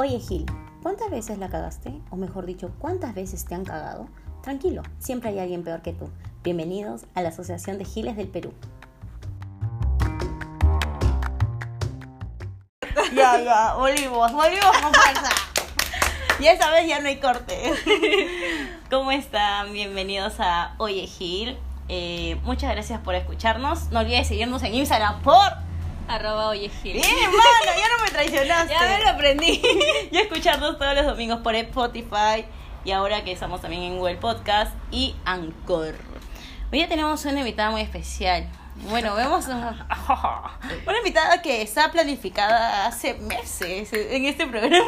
Oye Gil, ¿cuántas veces la cagaste? O mejor dicho, ¿cuántas veces te han cagado? Tranquilo, siempre hay alguien peor que tú. Bienvenidos a la Asociación de Giles del Perú. Ya, ya, volvimos, volvimos con fuerza. Y esta vez ya no hay corte. ¿Cómo están? Bienvenidos a Oye Gil. Eh, muchas gracias por escucharnos. No olvides seguirnos en Instagram por... Arroba oye Gil. ¡Bien, mano! Ya no me traicionaste. Ya me lo aprendí. y escucharnos todos los domingos por Spotify y ahora que estamos también en Google Podcast y Anchor. Hoy ya tenemos una invitada muy especial. Bueno, vemos una, una invitada que está planificada hace meses en este programa.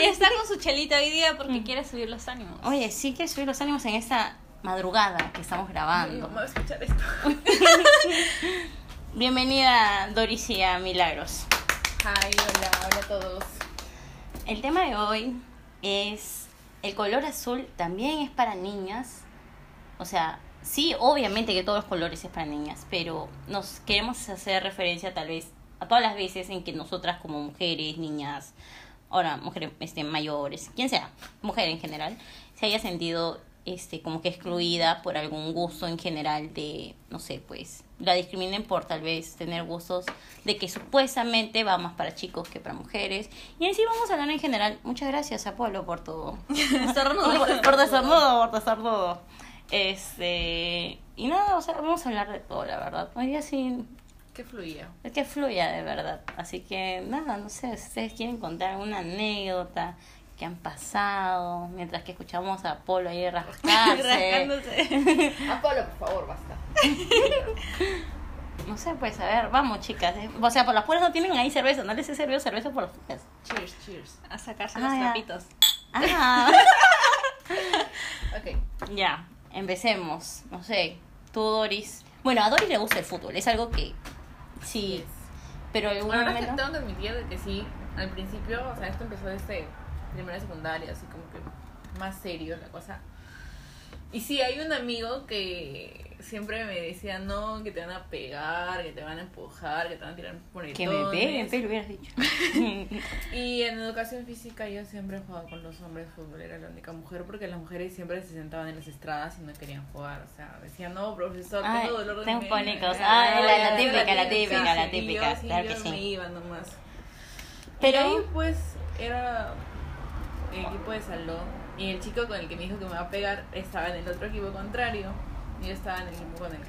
Y está con su chelita hoy día porque quiere subir los ánimos. Oye, sí que subir los ánimos en esta madrugada que estamos grabando. Vamos a escuchar esto. Bienvenida Doricia Milagros. Hi, hola, hola a todos. El tema de hoy es el color azul también es para niñas. O sea, sí, obviamente que todos los colores es para niñas, pero nos queremos hacer referencia tal vez a todas las veces en que nosotras como mujeres, niñas, ahora mujeres este, mayores, quien sea, mujer en general, se haya sentido este como que excluida por algún gusto en general de, no sé, pues la discriminen por tal vez tener gustos de que supuestamente va más para chicos que para mujeres. Y en sí vamos a hablar en general. Muchas gracias, Apolo, por todo. Estornudo. por, por por desarnudo. Este, y nada, o sea, vamos a hablar de todo, la verdad. Hoy día sí, ¿Qué fluía? es que fluya de verdad. Así que nada, no sé, si ustedes quieren contar alguna anécdota que han pasado mientras que escuchamos a Apolo ahí rascarse. Rascándose. Apolo, por favor, basta. No sé, pues a ver, vamos chicas. eh. O sea, por las puertas no tienen ahí cerveza, no les he servido cerveza por las puertas. Cheers, cheers. A sacarse Ah, los ya. trapitos. Ah, Ok. ya, empecemos. No sé, tú Doris. Bueno, a Doris le gusta el fútbol, es algo que sí, Yes. pero en algún La verdad es que momento... tengo que admitir de que sí, al principio, o sea, esto empezó desde primera secundaria, así como que más serio la cosa. Y sí, hay un amigo que siempre me decía, no, que te van a pegar, que te van a empujar, que te van a tirar por el Que me peguen, pero hubieras dicho. Y en educación física yo siempre jugaba con los hombres fútbol, era la única mujer porque las mujeres siempre se sentaban en las estradas y no querían jugar, o sea, decían, no, profesor, Ay, tengo dolor de tengo media". pólicos. Ah, la- típica, la típica, la típica, y yo, claro que sí. me iba nomás. Pero- Pero ahí pues era el equipo de salón y el chico con el que me dijo que me va a pegar estaba en el otro equipo contrario y yo estaba en el equipo con el que...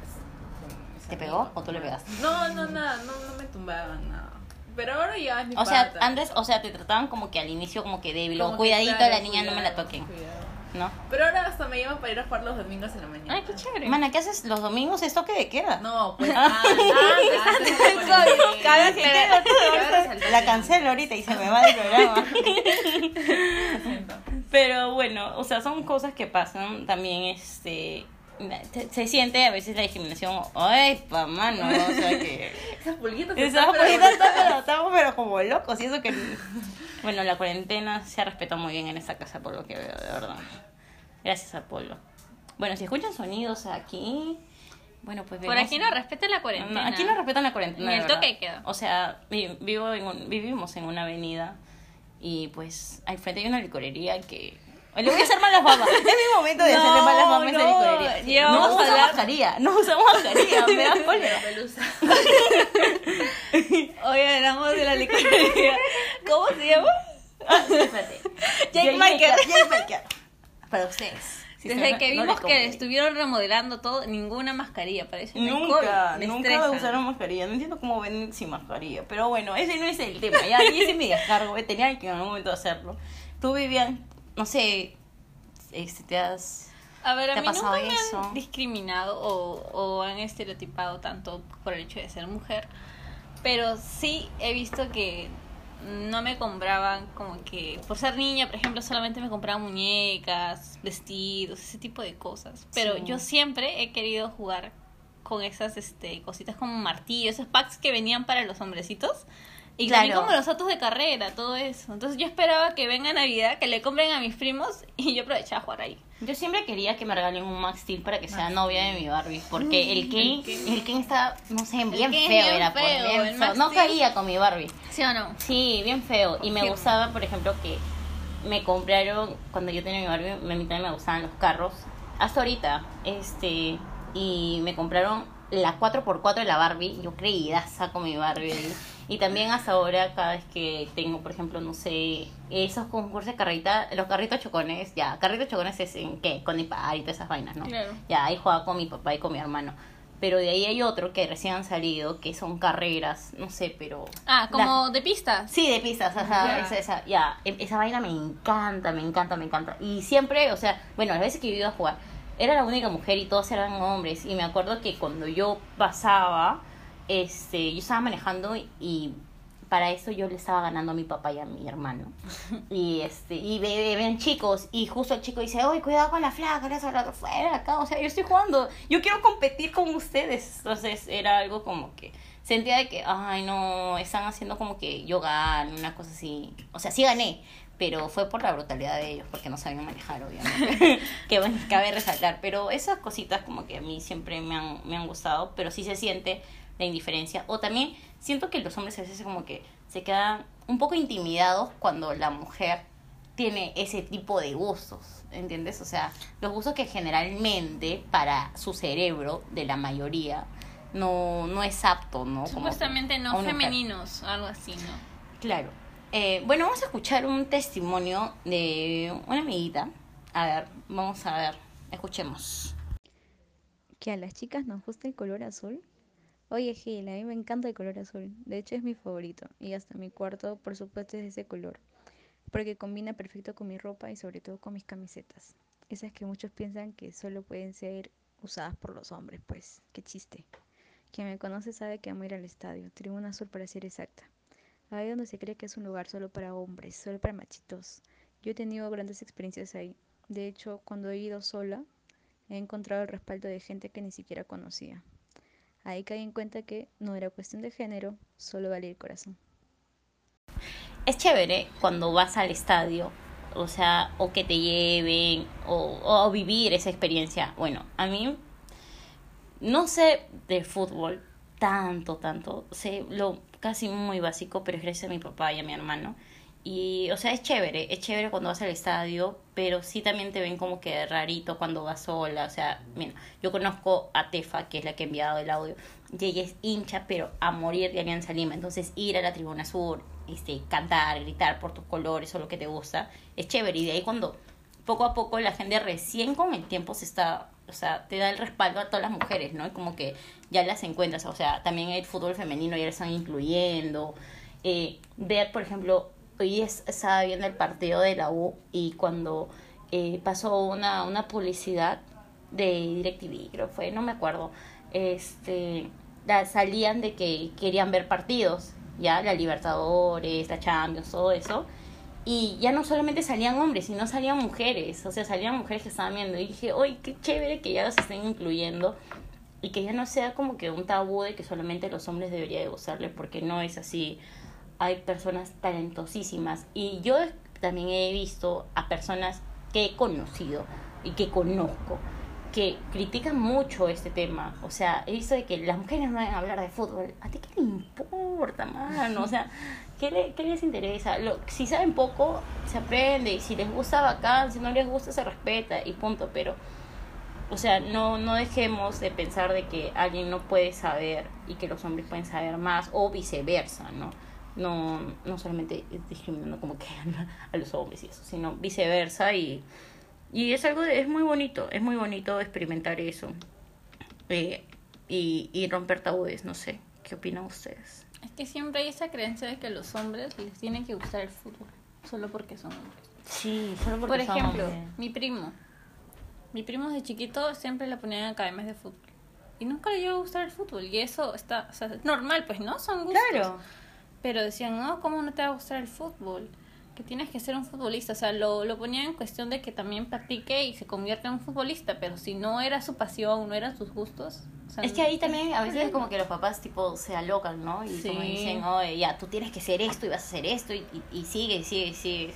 ¿Te pegó o tú le pegaste? No, no, nada, no, no me tumbaban, nada. Pero ahora ya es mi O sea, antes, o sea, te trataban como que al inicio como que débil, o que, cuidadito, claro, la niña no me la toquen, cuidado. ¿No? Pero ahora hasta me llaman para ir a jugar los domingos en la mañana. Ay, qué chévere. Mana, ¿qué haces los domingos? ¿Es toque de queda? No, pues ah, antes, antes aclarar. Cabe resaltar La que- cancelo ahorita y se me va del programa. Pero bueno, o sea, son cosas que pasan. También, este. Se, se siente a veces la discriminación. Ay, pa, mano. O sea que. Esas pulguitas se Estamos están poniendo pero- pero, estamos pero como locos. Y eso que. Bueno, la cuarentena se ha respetado muy bien en esta casa, por lo que veo, de verdad. Gracias a Polo. Bueno, si escuchan sonidos aquí. Bueno, pues Por vemos- aquí no respeten la cuarentena. no, aquí no respetan la cuarentena. Ni el toque queda. O sea, vi- vivo en un- vivimos en una avenida y pues al frente hay una licorería que. Le voy a hacer malas mamas. Es mi momento de No, hacerle malas mamas a esa no, licorería. no a usamos hablar- mascarilla, no usamos mascarilla, me da cólera. Pelusa. Hoy hablamos de la licorería. ¿Cómo se llama? Espérate. Jake Maker. Jake Maker. Para ustedes. Si Desde que no vimos le que estuvieron remodelando todo, ninguna mascarilla, parece. no Nunca, me nunca estresa. usaron mascarilla. No entiendo cómo ven sin mascarilla. Pero bueno, ese no es el tema. Ya hice mi descargo. Tenía que en algún momento hacerlo. Tú, Vivian, no sé, este, te has... A ver, a ¿Te ha mí nunca pasado me eso? han discriminado o, o han estereotipado tanto por el hecho de ser mujer, pero sí he visto que no me compraban como que por ser niña, por ejemplo, solamente me compraban muñecas, vestidos, ese tipo de cosas. Pero Sí. yo siempre he querido jugar con esas este cositas como martillo, esos packs que venían para los hombrecitos. Y Claro. también como los autos de carrera, todo eso. Entonces yo esperaba que venga Navidad, que le compren a mis primos y yo aprovechaba a jugar ahí. Yo siempre quería que me regalen un Max Steel para que sea novia de mi Barbie, porque el Ken, el Ken está, no sé, bien Ken feo bien era, feo, bien el feo. Max No Steel. caía con mi Barbie. ¿Sí o no? Sí, bien feo. Y me gustaba, por ejemplo, que me compraron, cuando yo tenía mi Barbie, a mí también me gustaban los carros. Hasta ahorita, este, y me compraron la 4x4 de la Barbie. Yo creída con mi Barbie. Y también hasta ahora, cada vez que tengo, por ejemplo, no sé, esos concursos de carrita, los carritos chocones, ya, carritos chocones es en qué, con Ipar y todas esas vainas, ¿no? Claro. Ya, ahí jugaba con mi papá y con mi hermano. Pero de ahí hay otro que recién han salido, que son carreras, no sé, pero... Ah, la- como de pistas. Sí, de pistas, ajá, esa, esa, ya, e- esa vaina me encanta, me encanta, me encanta. Y siempre, o sea, bueno, las veces que yo iba a jugar, era la única mujer y todos eran hombres. Y me acuerdo que cuando yo pasaba, este, yo estaba manejando y, para eso yo le estaba ganando a mi papá y a mi hermano. Y este, y ve- ve- ven chicos, y justo el chico dice, oye, cuidado con la flaca, la fuera acá, o sea, yo estoy jugando, yo quiero competir con ustedes. Entonces era algo como que sentía de que, ay, no, están haciendo como que yo gano, una cosa así. O sea, sí gané, pero fue por la brutalidad de ellos, porque no sabían manejar, obviamente. que bueno, cabe resaltar. Pero esas cositas como que a mí siempre me han, me han gustado, pero sí se siente la indiferencia. O también siento que los hombres a veces como que se quedan un poco intimidados cuando la mujer tiene ese tipo de gustos, ¿entiendes? O sea, los gustos que generalmente para su cerebro, de la mayoría, no, no es apto, ¿no? Supuestamente no femeninos, algo así, ¿no? Claro. Eh, bueno, vamos a escuchar un testimonio de una amiguita. A ver, vamos a ver, escuchemos. que a las chicas nos gusta el color azul. Oye, Gil, a mí me encanta el color azul. De hecho, es mi favorito. Y hasta mi cuarto, por supuesto, es de ese color. Porque combina perfecto con mi ropa y sobre todo con mis camisetas. Esas que muchos piensan que solo pueden ser usadas por los hombres, pues. Qué chiste. Quien me conoce sabe que amo ir al estadio, Tribuna Azul para ser exacta. Ahí donde se cree que es un lugar solo para hombres, solo para machitos. Yo he tenido grandes experiencias ahí. De hecho, cuando he ido sola, he encontrado el respaldo de gente que ni siquiera conocía. Ahí caí en cuenta que no era cuestión de género, solo valía el corazón. Es chévere cuando vas al estadio, o sea, o que te lleven, o, o vivir esa experiencia. Bueno, a mí no sé de fútbol tanto, tanto. Sé lo casi muy básico, pero es gracias a mi papá y a mi hermano. Y, o sea, es chévere, es chévere cuando vas al estadio, pero sí también te ven como que rarito cuando vas sola. O sea, mira, yo conozco a Tefa, que es la que ha enviado el audio, y ella es hincha, pero a morir de Alianza Lima. Entonces, ir a la Tribuna Sur, este, cantar, gritar por tus colores o lo que te gusta, es chévere. Y de ahí cuando poco a poco la gente recién con el tiempo se está, o sea, te da el respaldo a todas las mujeres, ¿no? Y como que ya las encuentras, o sea, también el fútbol femenino ya lo están incluyendo. Eh, ver, por ejemplo, hoy es- estaba viendo el partido de la U y cuando eh, pasó una, una publicidad de DirecTV, creo fue, no me acuerdo, este, la- salían de que querían ver partidos, ya, la Libertadores, la Champions, todo eso. Y ya no solamente salían hombres, sino salían mujeres. O sea, salían mujeres que estaban viendo. Y dije, ¡ay, qué chévere que ya los estén incluyendo! Y que ya no sea como que un tabú de que solamente los hombres deberían de gozarle, porque no es así. Hay personas talentosísimas. Y yo también he visto a personas que he conocido y que conozco que critican mucho este tema. O sea, he visto de que las mujeres no a hablar de fútbol. ¿A ti qué te importa, mano? O sea, ¿qué, le- qué les interesa? Lo, si saben poco, se aprende. Y si les gusta, bacán. Si no les gusta, se respeta y punto. Pero, o sea, no, no dejemos de pensar de que alguien no puede saber y que los hombres pueden saber más o viceversa, ¿no? No, no solamente discriminando como que a los hombres y eso, sino viceversa y... Y es algo, de- es muy bonito, es muy bonito experimentar eso. Eh, y, y romper tabúes, no sé. ¿Qué opinan ustedes? Es que siempre hay esa creencia de que a los hombres les tiene que gustar el fútbol, solo porque son hombres. Sí, solo Por ejemplo, mi primo. Mi primo de chiquito siempre le ponían en academias de fútbol. Y nunca le llegó a gustar el fútbol. Y eso está, o sea, es normal, pues, ¿no? Son gustos. Claro. Pero decían, no, ¿cómo no te va a gustar el fútbol? que tienes que ser un futbolista. O sea, lo, lo ponía en cuestión de que también practique y se convierta en un futbolista. Pero si no era su pasión, no eran sus gustos. o sea, Es que ahí también a veces es como que los papás tipo se alocan, ¿no? Y como dicen, oye, ya, tú tienes que ser esto y vas a hacer esto y, y, y sigue, y sigue, y sigue.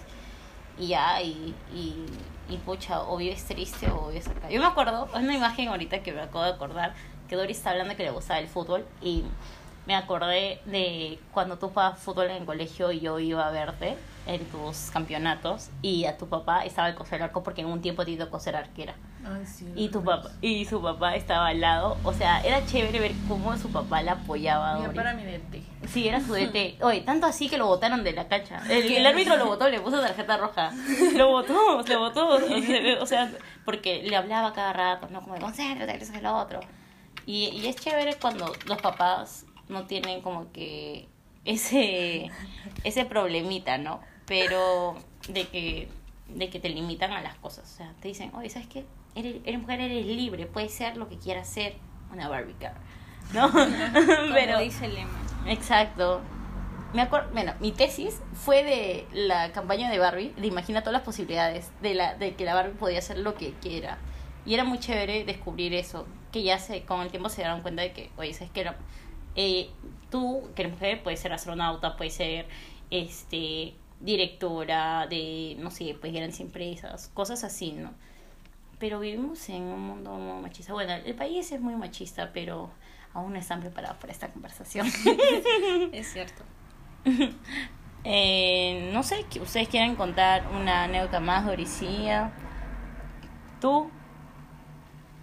Y ya, y, y, y pucha, o vives triste o vives acá. Yo me acuerdo, hay una imagen ahorita que me acabo de acordar, que Doris está hablando que le gustaba el fútbol y me acordé de cuando tú jugabas fútbol en el colegio y yo iba a verte en tus campeonatos y a tu papá estaba el coser arco porque en un tiempo te tocó ser arquera. Ay, sí, y tu papá y su papá estaba al lado o sea era chévere ver cómo su papá la apoyaba Mi papá era mi DT. sí era su DT oye tanto así que lo botaron de la cancha. El, el árbitro lo votó le puso tarjeta roja. Lo votó lo votó o sea, porque le hablaba cada rato no como de concéntrate eso es lo otro y, y es chévere cuando los papás no tienen como que ese ese problemita no pero de que de que te limitan a las cosas o sea te dicen oye sabes qué eres, eres mujer eres libre puedes ser lo que quieras ser una Barbie girl no como pero dice el lema. Exacto. Me acuerdo, bueno, mi tesis fue de la campaña de Barbie, de Imagina todas las posibilidades, de, la, de que la Barbie podía hacer lo que quiera. Y era muy chévere descubrir eso, que ya se, con el tiempo se dieron cuenta de que, oye, ¿sabes qué? Eh, tú, que eres mujer, puedes ser astronauta, puedes ser este directora de, no sé, pues grandes empresas, cosas así, ¿no? Pero vivimos en un mundo muy machista. Bueno, el país es muy machista, pero aún no están preparados para esta conversación. Es cierto. Eh, no sé, que ustedes quieren contar una anécdota más, Doricía. ¿Tú?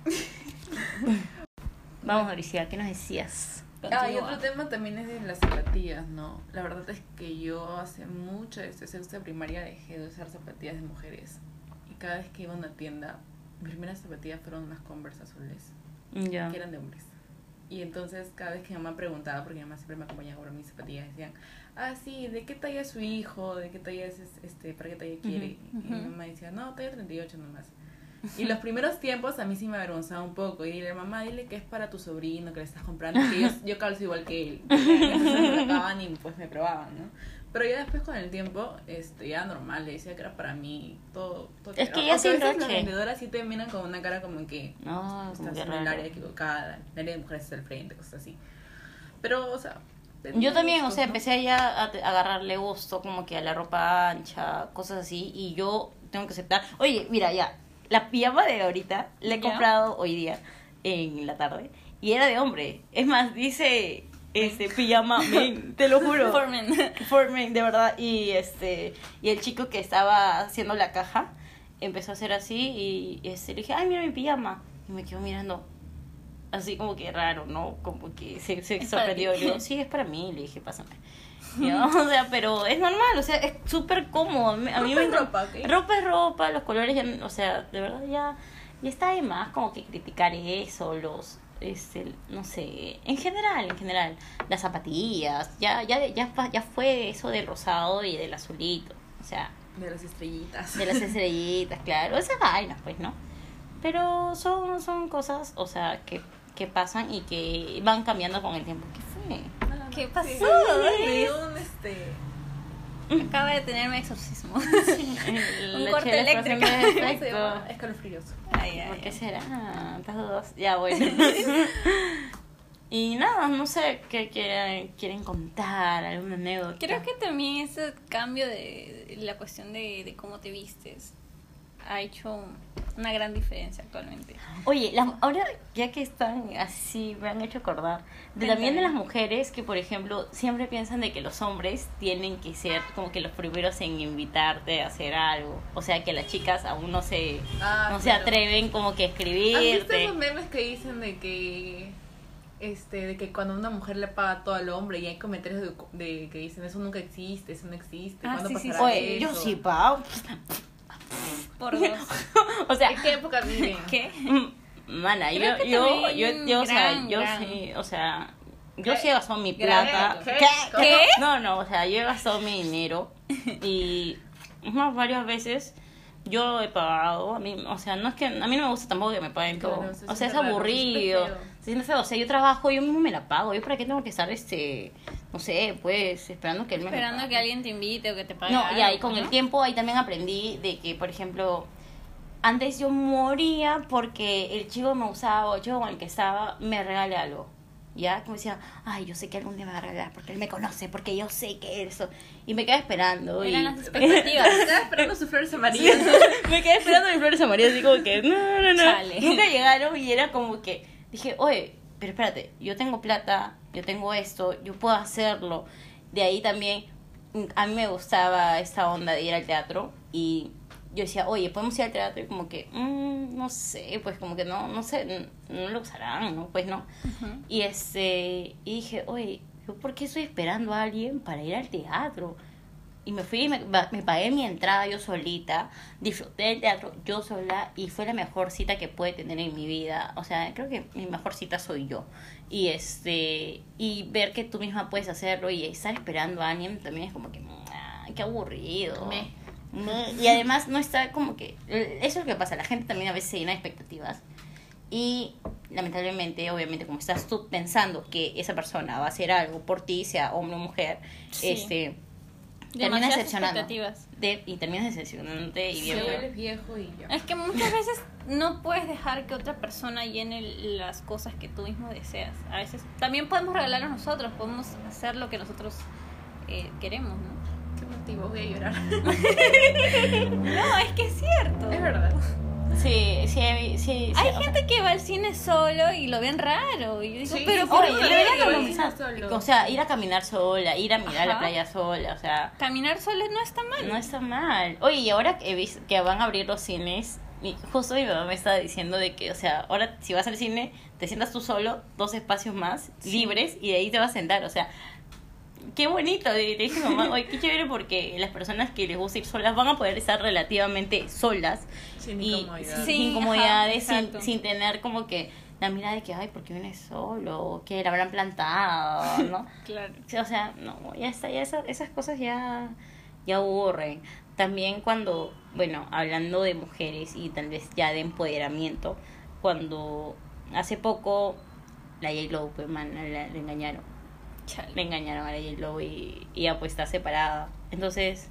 Vamos, Doricía, ¿qué nos decías? Ah, y otro tema también es de las zapatillas, ¿no? La verdad es que yo hace mucho, desde sexto de primaria, dejé de usar zapatillas de mujeres. Y cada vez que iba a una tienda, mis primeras zapatillas fueron unas Converse azules, que eran de hombres. Y entonces cada vez que mi mamá preguntaba, porque mi mamá siempre me acompañaba comprar mis zapatillas, decían, ah, sí, ¿de qué talla es su hijo? ¿De qué talla es es- este? ¿Para qué talla quiere? Y mi mamá decía, no, talla 38 nomás. Y los primeros tiempos a mí sí me avergonzaba un poco. Y dile, mamá, dile que es para tu sobrino, que le estás comprando. Que yo, yo calzo igual que él. Entonces me sacaban y pues me probaban, ¿no? Pero ya después con el tiempo, este, ya normal, le decía que era para mí, todo. todo Es que ya sin veces las vendedoras sí te miran con una cara como que No, estás en el área equivocada, el área de mujeres al frente, cosas así. Pero, o sea. Yo también, o gustos, sea, ¿no? empecé ya a agarrarle gusto como que a la ropa ancha, cosas así, y yo tengo que aceptar. Oye, mira, ya, la pijama de ahorita la he comprado hoy día en la tarde y era de hombre. Es más, dice este pijama men, te lo juro. For men. For men, de verdad. Y este y el chico que estaba haciendo la caja empezó a hacer así y, este, le dije, ay, mira mi pijama. Y me quedó mirando así como que raro, ¿no? Como que se, se sorprendió. digo, sí, es para mí. Le dije, pásame. Y yo, o sea, pero es normal, o sea, es súper cómodo. A mí, Ropa me es ropa, ¿ok? Ropa es ropa, los colores ya, o sea, de verdad ya, ya está de más como que criticar eso, los, este, no sé, en general, en general, las zapatillas, ya, ya, ya, ya fue eso del rosado y del azulito, o sea, De las estrellitas. de las estrellitas, claro, esas vainas, pues, ¿no? Pero son, son cosas, o sea, que, que pasan y que van cambiando con el tiempo. ¿Qué fue? ¿Qué pasó? Me dio un este. Acaba de tenerme exorcismo. Un corte eléctrico. ¿Cómo se llama? Escalofríos. Ay, ay, ¿Por qué ay. será? Estas dos. Ya, bueno. y nada, no sé qué quieren, quieren contar, alguna anécdota. Creo que también ese cambio de la cuestión de, de cómo te vistes ha hecho una gran diferencia actualmente. Oye, las- ahora ya que están así, me han hecho acordar. De, también de las mujeres que, por ejemplo, siempre piensan de que los hombres tienen que ser como que los primeros en invitarte a hacer algo. O sea, que las chicas aún no se, Ah, no se claro. atreven como que a ¿Has visto escribirte. esos memes que dicen de que este de que cuando una mujer le paga todo al hombre y hay comentarios de, de que dicen eso nunca existe, eso no existe, Ah, ¿cuándo sí, sí, pasará Oye, yo eso? sí, pa. Por dos. O sea, ¿En qué época viven? ¿Qué? Mm, Mana, yo, yo, yo, yo, o sea, yo sí, o sea, yo sí he gastado mi plata. ¿qué? ¿Qué? No, no, o sea, yo he gastado mi dinero y más, varias veces yo he pagado, a mí, o sea, no es que, a mí no me gusta tampoco que me paguen todo, Claro, se o sea, es siente raro, se siente aburrido, siendo feo. O sea, yo trabajo, yo mismo me la pago. ¿Yo para qué tengo que estar, este, no sé, pues, esperando que él me Esperando que alguien te invite o que te pague. No, y ahí con el tiempo ahí también aprendí de que, por ejemplo, antes yo moría porque el chico me usaba o el chico con el que estaba me regale algo. Ya, como decía, ay, yo sé que algún día me va a regalar porque él me conoce, porque yo sé que eso. Y me quedé esperando. Eran y... las expectativas. Estaba esperando sus flores amarillas. me quedé esperando mis flores amarillas, así como que, no, no, no. Chale. Nunca llegaron y era como que, dije, oye, pero espérate, yo tengo plata, yo tengo esto, yo puedo hacerlo. De ahí también, mm, a mí me gustaba esta onda de ir al teatro y yo decía, oye, podemos ir al teatro y como que, mm, no sé, pues como que no, no sé, no lo usarán, ¿no? Pues no. Y este, y dije, oye, ¿yo por qué estoy esperando a alguien para ir al teatro? Y me fui, me, me pagué mi entrada yo solita, disfruté del teatro yo sola y fue la mejor cita que pude tener en mi vida. O sea, creo que mi mejor cita soy yo. Y este, y ver que tú misma puedes hacerlo y estar esperando a alguien también es como que, qué aburrido. Me. Me- Y además no está como que, eso es lo que pasa, la gente también a veces se llena de expectativas y lamentablemente, obviamente, como estás tú pensando que esa persona va a hacer algo por ti, sea hombre o mujer, Sí. este terminas Demasiadas decepcionando. expectativas. De- y terminas decepcionándote y bien viejo y ya. Es que muchas veces no puedes dejar que otra persona llene las cosas que tú mismo deseas. A veces también podemos regalarnos nosotros, podemos hacer lo que nosotros eh, queremos, ¿no? Qué motivo, voy a llorar. No, es que es cierto. Es verdad. Sí, sí, sí, sí, Hay sea, gente que va al cine solo y lo ven raro. Y yo digo, Sí, pero sí, ¿por qué? O sea, ir a caminar sola, ir a mirar la playa sola, o sea, Caminar solo no está mal. no está mal. Oye, y ahora que he visto que van a abrir los cines, mi- justo mi mamá me estaba diciendo de que, o sea, ahora si vas al cine, te sientas tú solo, dos espacios más, libres, y de ahí te vas a sentar, o sea, qué bonito. Le dije mamá, oye, qué chévere porque las personas que les gusta ir solas van a poder estar relativamente solas Sin y incomodidad. sin incomodidades, ajá, sin, sin tener como que la mirada de que, ay, ¿por qué vienes solo? ¿Qué le habrán plantado? ¿No? Claro. O sea, no, ya está, ya esa- esas cosas ya, ya aburren. También cuando, bueno, hablando de mujeres y tal vez ya de empoderamiento, cuando hace poco la J-Lo, pues, man, la, la engañaron. Chale. Le engañaron a la J-Lo y, y ya pues está separada. Entonces,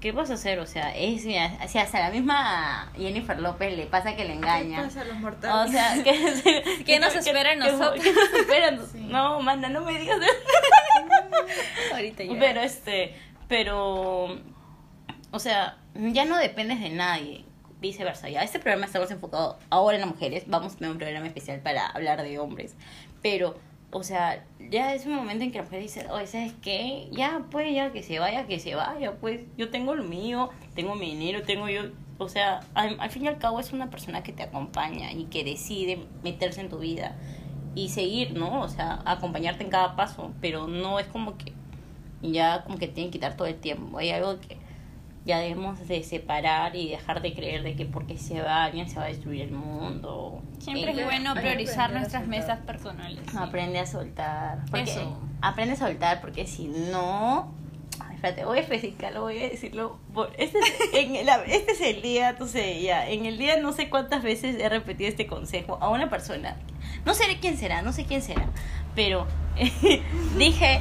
¿qué vas a hacer? O sea, es, mira, o sea, hasta la misma Jennifer López le pasa que le ¿Qué engañan. pasa a los O mortales? sea, ¿qué, ¿Qué nos espera nosotros? ¿Qué nos espera en- Sí. No, manda, no me digas Ahorita ya. Pero este, pero, o sea, ya no dependes de nadie, viceversa. Ya este programa estamos enfocados ahora en las mujeres, vamos a tener un programa especial para hablar de hombres, pero, o sea, ya es un momento en que la mujer dice, oye, ¿sabes qué? Ya, pues, ya que se vaya, que se vaya, pues, yo tengo lo mío, tengo mi dinero, tengo yo, o sea, al, al fin y al cabo es una persona que te acompaña y que decide meterse en tu vida y seguir, ¿no? O sea, acompañarte en cada paso, pero no es como que ya como que tienen que quitar todo el tiempo. Hay algo que ya debemos de separar y dejar de creer de que porque se va alguien se va a destruir el mundo. Siempre Eh, es bueno priorizar nuestras mesas personales. sí. Aprende a soltar. Porque Eso. Aprende a soltar porque si no... Ay, espérate, voy a especificarlo, voy a decirlo. por- Este es, en la- este es el día, entonces ya, en el día no sé cuántas veces he repetido este consejo a una persona. No sé quién será, no sé quién será, pero dije,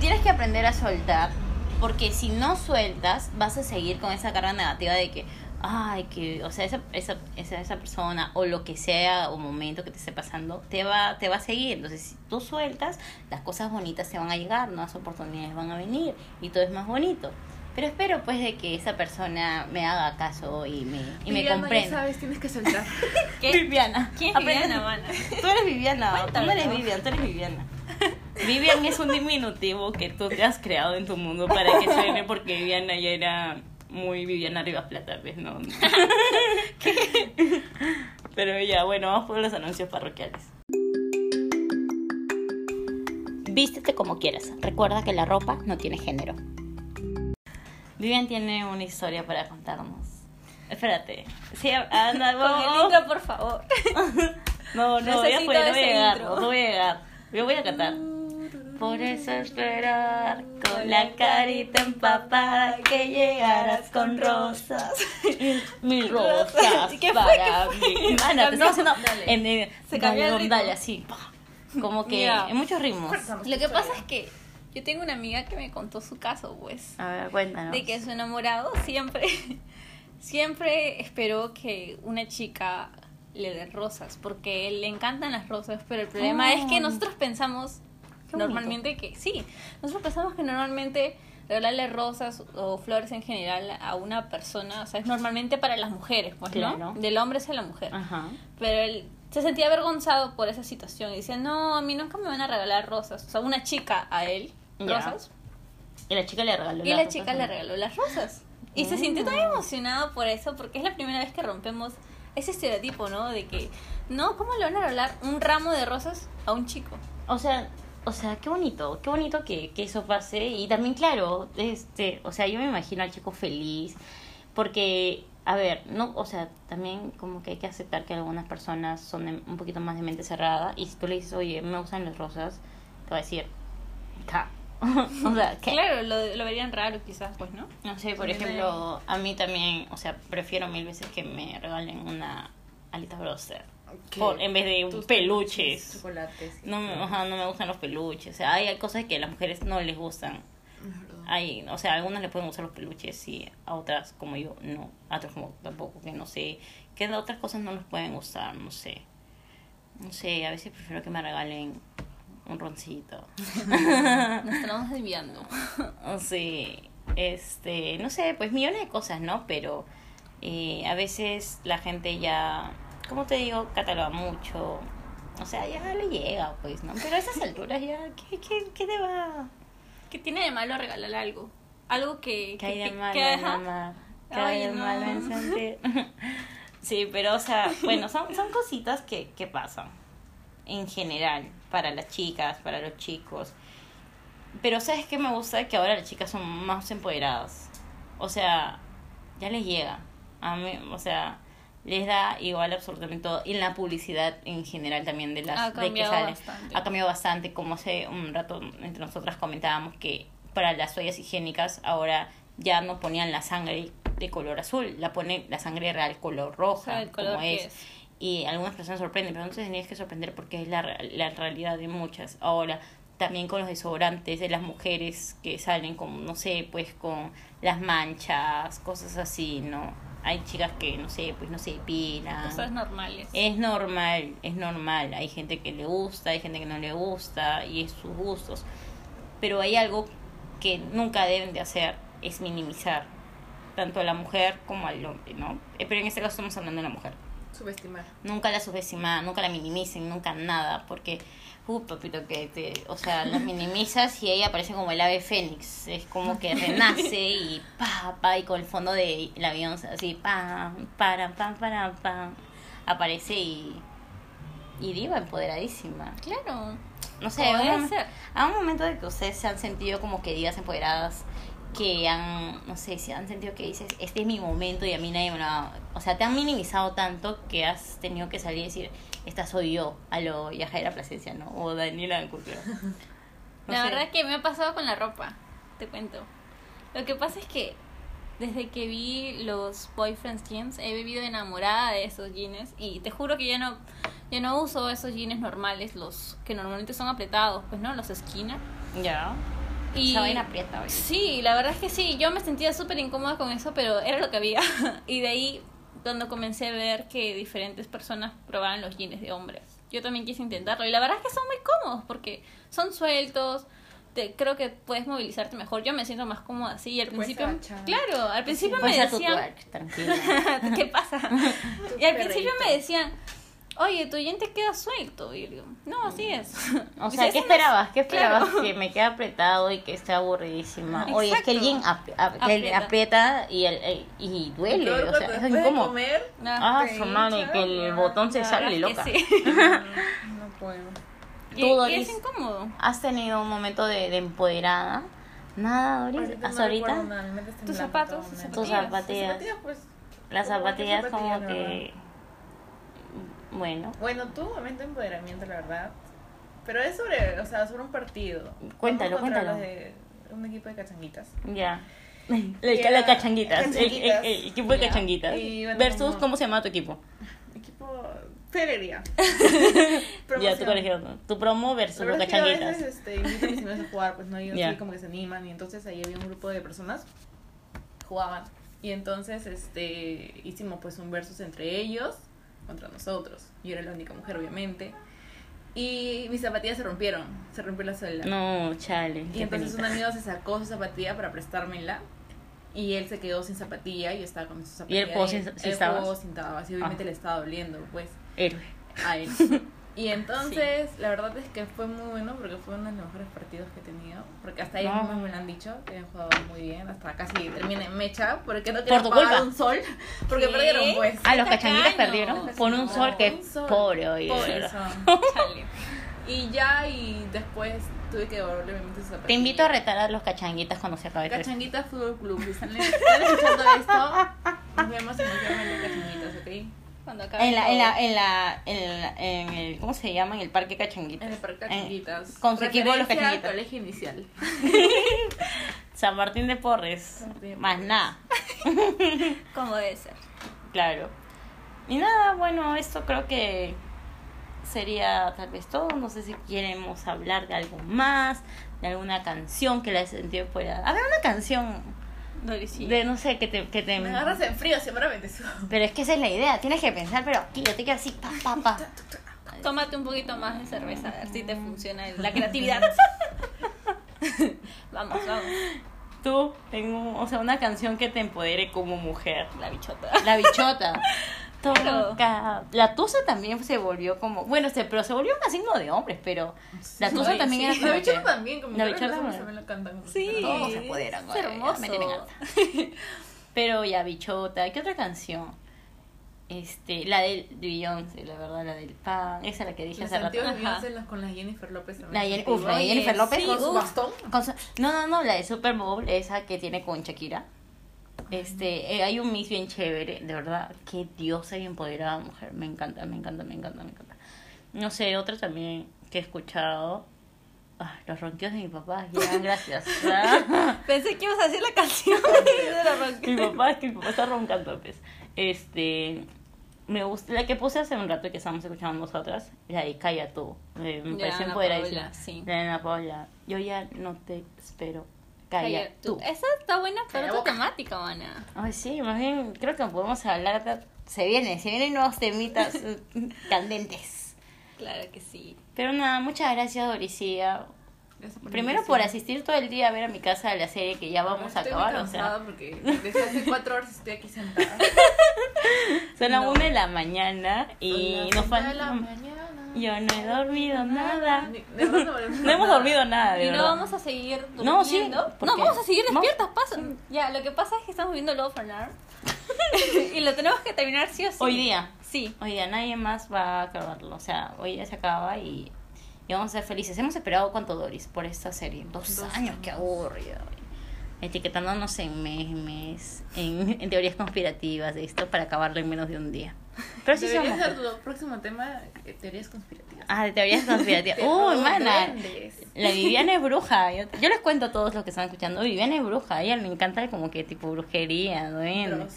tienes que aprender a soltar, porque si no sueltas, vas a seguir con esa carga negativa de que, ay, que, o sea, esa, esa, esa, esa persona o lo que sea o momento que te esté pasando, te va, te va a seguir. Entonces, si tú sueltas, las cosas bonitas te van a llegar, nuevas oportunidades van a venir y todo es más bonito. Pero espero pues de que esa persona me haga caso y me, y me Viviana, ya comprenda. sabes, tienes que soltar. ¿Qué? Viviana. ¿Quién es Viviana? Tú eres Viviana, tú no eres Vivian, tú eres Viviana. Vivian es un diminutivo que tú te has creado en tu mundo para que suene porque Viviana ya era muy Viviana Rivas Plata, pues, ¿no? Pero ya, bueno, vamos por los anuncios parroquiales. Vístete como quieras. Recuerda que la ropa no tiene género. Vivian tiene una historia para contarnos. Espérate. Sí, anda, Con el intro, por favor. No, no, Necesito fue, no voy a llegar, no voy a llegar. Yo voy a cantar. Por eso esperar con la carita empapada que llegaras con rosas. Mil rosas ¿Qué fue? para ¿Qué fue? mí. Ana, te estoy haciendo Dale. en el, Se cambió el dale, ritmo. dale, así. Como que en muchos ritmos. Lo que pasa es que yo tengo una amiga que me contó su caso, pues. A ver, cuéntanos. De que su enamorado siempre, siempre esperó que una chica le dé rosas, porque le encantan las rosas, pero el problema es que Oh. nosotros pensamos Qué normalmente que, sí, nosotros pensamos que normalmente regalarle rosas o flores en general a una persona, o sea, es normalmente para las mujeres, pues, Claro. ¿no? Del hombre hacia la mujer. Ajá. Pero él se sentía avergonzado por esa situación y decía, no, a mí nunca me van a regalar rosas. O sea, una chica a él, Ya. rosas, Y la chica le regaló y las la rosas, chica ¿no? le regaló las rosas. Y se sintió tan emocionado por eso, porque es la primera vez que rompemos ese estereotipo, ¿no? De que, no, ¿cómo le van a regalar un ramo de rosas a un chico? O sea, o sea, qué bonito, qué bonito que, que eso pase. Y también, claro, este, o sea, yo me imagino al chico feliz. Porque, a ver, no, o sea, también como que hay que aceptar que algunas personas son de- un poquito más de mente cerrada. Y si tú le dices, oye, me gustan las rosas, te va a decir, "Ja". o sea, ¿qué? Claro, lo, lo verían raro quizás, pues, ¿no? No sé, por ejemplo, a mí también, o sea, prefiero mil veces que me regalen una alita broster. En vez de Tus peluches. Chocolates. No, me- ajá, no me gustan los peluches. O sea, hay cosas que a las mujeres no les gustan. Hay, o sea, a algunas le pueden gustar los peluches y a otras como yo no. A otras como tampoco, que no sé. Que a otras cosas no les pueden gustar, no sé. No sé, a veces prefiero que me regalen un roncito. Nos estamos desviando. Sea, este, no sé, pues millones de cosas, ¿no? Pero eh, a veces la gente ya, como te digo, cataloga mucho. O sea, ya le llega, pues, ¿no? Pero a esas alturas ya, ¿qué, qué, qué te va? ¿Qué tiene de malo regalar algo? Algo que... ¿Qué hay de que- malo que- amar? ¿Qué Ay, hay de no. malo en sentir? sí, pero, o sea, bueno, son, son cositas que, que pasan en general para las chicas, para los chicos. Pero, ¿sabes qué me gusta? Que ahora las chicas son más empoderadas. O sea, ya les llega. A mí, o sea, les da igual absolutamente todo. Y en la publicidad en general también de las de que salen. bastante. Ha cambiado bastante. Como hace un rato entre nosotras comentábamos que para las toallas higiénicas ahora ya no ponían la sangre de color azul, la ponen la sangre real color roja, O sea, el color como es. es. Y algunas personas sorprenden, pero no te tenías que sorprender porque es la, la realidad de muchas. Ahora, también con los desodorantes de las mujeres que salen con, no sé, pues con las manchas, cosas así, ¿no? Hay chicas que, no sé, pues no se depilan. Cosas normales. Es normal, es normal. Hay gente que le gusta, hay gente que no le gusta y es sus gustos. Pero hay algo que nunca deben de hacer, es minimizar tanto a la mujer como al hombre, ¿no? Eh, Pero en este caso estamos hablando de la mujer. Subestimar. Nunca la subestiman, nunca la minimicen, nunca nada, porque, uh, papito, que te, o sea, la minimizas y ella aparece como el ave fénix, es como que renace y pa, pa, y con el fondo de el avión así, pam, para, pam, para, pam, aparece y, y diva empoderadísima. Claro. No sé, a un, ser. a un momento de que ustedes se han sentido como que divas empoderadas, que han, no sé, si han sentido que dices, este es mi momento y a mí nadie me lo va... O sea, te han minimizado tanto que has tenido que salir y decir, esta soy yo, a lo Yajaira Plasencia, ¿no? O Daniela Cultura. La verdad es que me ha pasado con la ropa, te cuento. Lo que pasa es que desde que vi los boyfriends jeans he vivido enamorada de esos jeans y te juro que ya no ya no uso esos jeans normales, los que normalmente son apretados, pues no, los skinner. Ya. Y Esa vaina aprieta, ¿ves? Sí, la verdad es que sí, yo me sentía súper incómoda con eso, pero era lo que había. y de ahí cuando comencé a ver que diferentes personas probaban los jeans de hombres. Yo también quise intentarlo y la verdad es que son muy cómodos porque son sueltos. Te, creo que puedes movilizarte mejor. Yo me siento más cómoda así. Y al principio, claro, al principio me decían, twerk, tranquila. ¿qué pasa? y al principio me decían, oye, tu jean te queda suelto. Y yo digo, no, así es. O sea, ¿qué "Eso no es- esperabas? ¿Qué esperabas? Claro. Que me quede apretado y que esté aburridísima. Oye, es que el jean Exacto. ap- Aprieta. aprieta y, el, el- y duele, o sea, es incómodo. comer, Ah, su madre, que el botón se sale loca. sí. no puedo. y, Tú, y Doris. es incómodo. ¿Has tenido un momento de, de empoderada? Nada, Doris. Ahorita ¿Hasta no ahorita? nada, Tus zapatos, tus zapatillas. Tus zapatillas, pues. Las como zapatillas como que... Bueno, Bueno, tú, momento de empoderamiento, la verdad. Pero es sobre, o sea, sobre un partido. Cuéntalo, cuéntalo. de un equipo de cachanguitas. Ya. Y La, era- la cachanguitas. El, el- cachanguitas. el equipo de Ya. cachanguitas. Y bueno, Versus, como- ¿cómo se llama tu equipo? Equipo Felegría. Ya, tu colegio. Tu promo versus los que a cachanguitas. veces este, invito a mis amigos a jugar, pues no, ellos Ya. sí como que se animan y entonces ahí había un grupo de personas jugaban y entonces este hicimos pues un versus entre ellos contra nosotros. Yo era la única mujer obviamente y mis zapatillas se rompieron, se rompió la suela. No, chale. Y entonces un penita. amigo se sacó su zapatilla para prestármela. Y él se quedó sin zapatilla y yo estaba con su ¿Y zapatilla. él jugó ahí. sin- sin sin tabas y obviamente Ah. le estaba doliendo, pues, Héroe. a él. Y entonces, la verdad es que fue muy bueno porque fue uno de los mejores partidos que he tenido. Porque hasta ellos No. mismos me lo han dicho, que han jugado muy bien. Hasta casi termina en mecha, porque no querían pagar culpa. un sol. Porque ¿Qué? perdieron, pues. Ah, los cachanguitas perdieron por un sol que sol. pobre. Chale. Y ya, y después tuve que devolverle su zapatilla. Te invito a retar a los cachanguitas cuando se acabe el Cachanguitas Fútbol Club. Si están, están escuchando esto, nos vemos en el de Cachanguitas, ¿ok? Cuando En la, en la, en la, en la- en el, ¿cómo se llama? En el parque Cachanguitas. En el Parque En- Cachanguitas. con su equipo los Referencia al Cachanguitas. colegio inicial. San Martín de Porres. Martín de Más nada. Como debe ser. Claro. Y nada, bueno, esto creo que sería tal vez todo. No sé si queremos hablar de algo más, de alguna canción que la sentido fuera. A ver, una canción De no sé, que te. Que te... Me agarras en frío, seguramente. Pero es que esa es la idea, tienes que pensar, pero aquí yo te quiero así, pa, pa, pa. Tómate un poquito más de cerveza, a ver si te funciona la creatividad. vamos, vamos. Tú, tengo, o sea, una canción que te empodere como mujer. La bichota. La bichota. Claro. La tusa también se volvió como. Bueno, se, pero se volvió un signo de hombres, pero. La tusa Sí, también sí. era como la bichota que- también, como La que bichota los también. lo cantan. Sí. Todos se apoderan, Es hermoso. me tienen harta. Pero ya, bichota. ¿Qué otra canción? Este, la del Beyoncé, la verdad, la del pan. Esa es la que dije hace rato. Beyoncé las- con la Jennifer López. La uf, la Jennifer López. sí, con su bastón. Con su- no, no, no, la de Super Bowl, esa que tiene con Shakira. Este, eh, hay un mix bien chévere, de verdad, qué diosa y empoderada mujer, me encanta, me encanta, me encanta, me encanta. No sé, otra también que he escuchado, ah, los ronquidos de mi papá, ya, gracias. Pensé que ibas a decir la canción de la rock. mi papá, es que mi papá está roncando, pues. Este, me gusta, la que puse hace un rato que estábamos escuchando nosotras, la de Calla tú, eh, me Ana empoderadísima. Sí. De Ana Paola, yo ya no te espero, Calla, tú. Esa está buena para boca. temática, mana. Ay, sí, más bien creo que podemos hablar. de- Se viene, se vienen nuevos temitas candentes. Claro que sí. Pero nada, muchas gracias, Doricía. Primero por asistir todo el día a ver a mi casa la serie que ya vamos a Estoy acabar. muy O sea, cansada porque desde hace cuatro horas estoy aquí sentada. son las No. una de la mañana y nos falta. Yo no he dormido nada. No hemos dormido nada, de Y no verdad. vamos a seguir durmiendo. No, sí, ¿por No, vamos a seguir despiertas, pasa. Ya, lo que pasa es que estamos viendo Love for Now. y lo tenemos que terminar sí o sí. Hoy día. Sí. Hoy día nadie más va a acabarlo. O sea, hoy día se acaba y, y vamos a ser felices. Hemos esperado cuánto, Doris, por esta serie. Dos, Dos años, qué aburrido. Etiquetándonos en memes, en, en teorías conspirativas de esto para acabarlo en menos de un día. Pero sí Debería somos. ser tu próximo tema, eh, teorías conspirativas. Ah, de teorías conspirativas. Uy, mana. sorprendes. La Viviana es bruja. Yo, yo les cuento a todos los que están escuchando. Viviana es bruja. A ella le encanta como que tipo brujería, duende. Dross.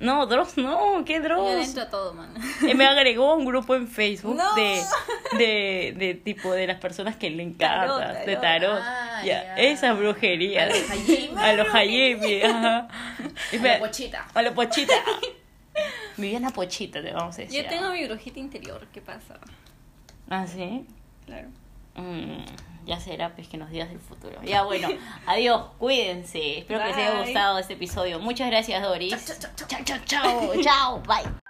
No, Dross no. ¿Qué Yo Dross? a todo, man. Y me agregó un grupo en Facebook No. de, de, de tipo de las personas que le encantan, Tarot, de tarot. tarot. Ah, ya, esa brujería. A los Hayimi. A los Hayemi, ajá. A la pochita. A la pochita. Viviana Pochita, te vamos a decir. Yo tengo mi brujita interior, ¿qué pasa? Ah, sí. Claro. Mm, ya será pues que nos digas del futuro. Ya bueno, adiós, cuídense. Espero que les haya gustado este episodio. Muchas gracias, Doris. Chao, chao, chao. chao, chao, chao, chao, bye.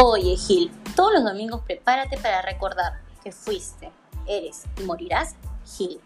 Oye, Gil, todos los domingos prepárate para recordar que fuiste, eres y morirás Gil.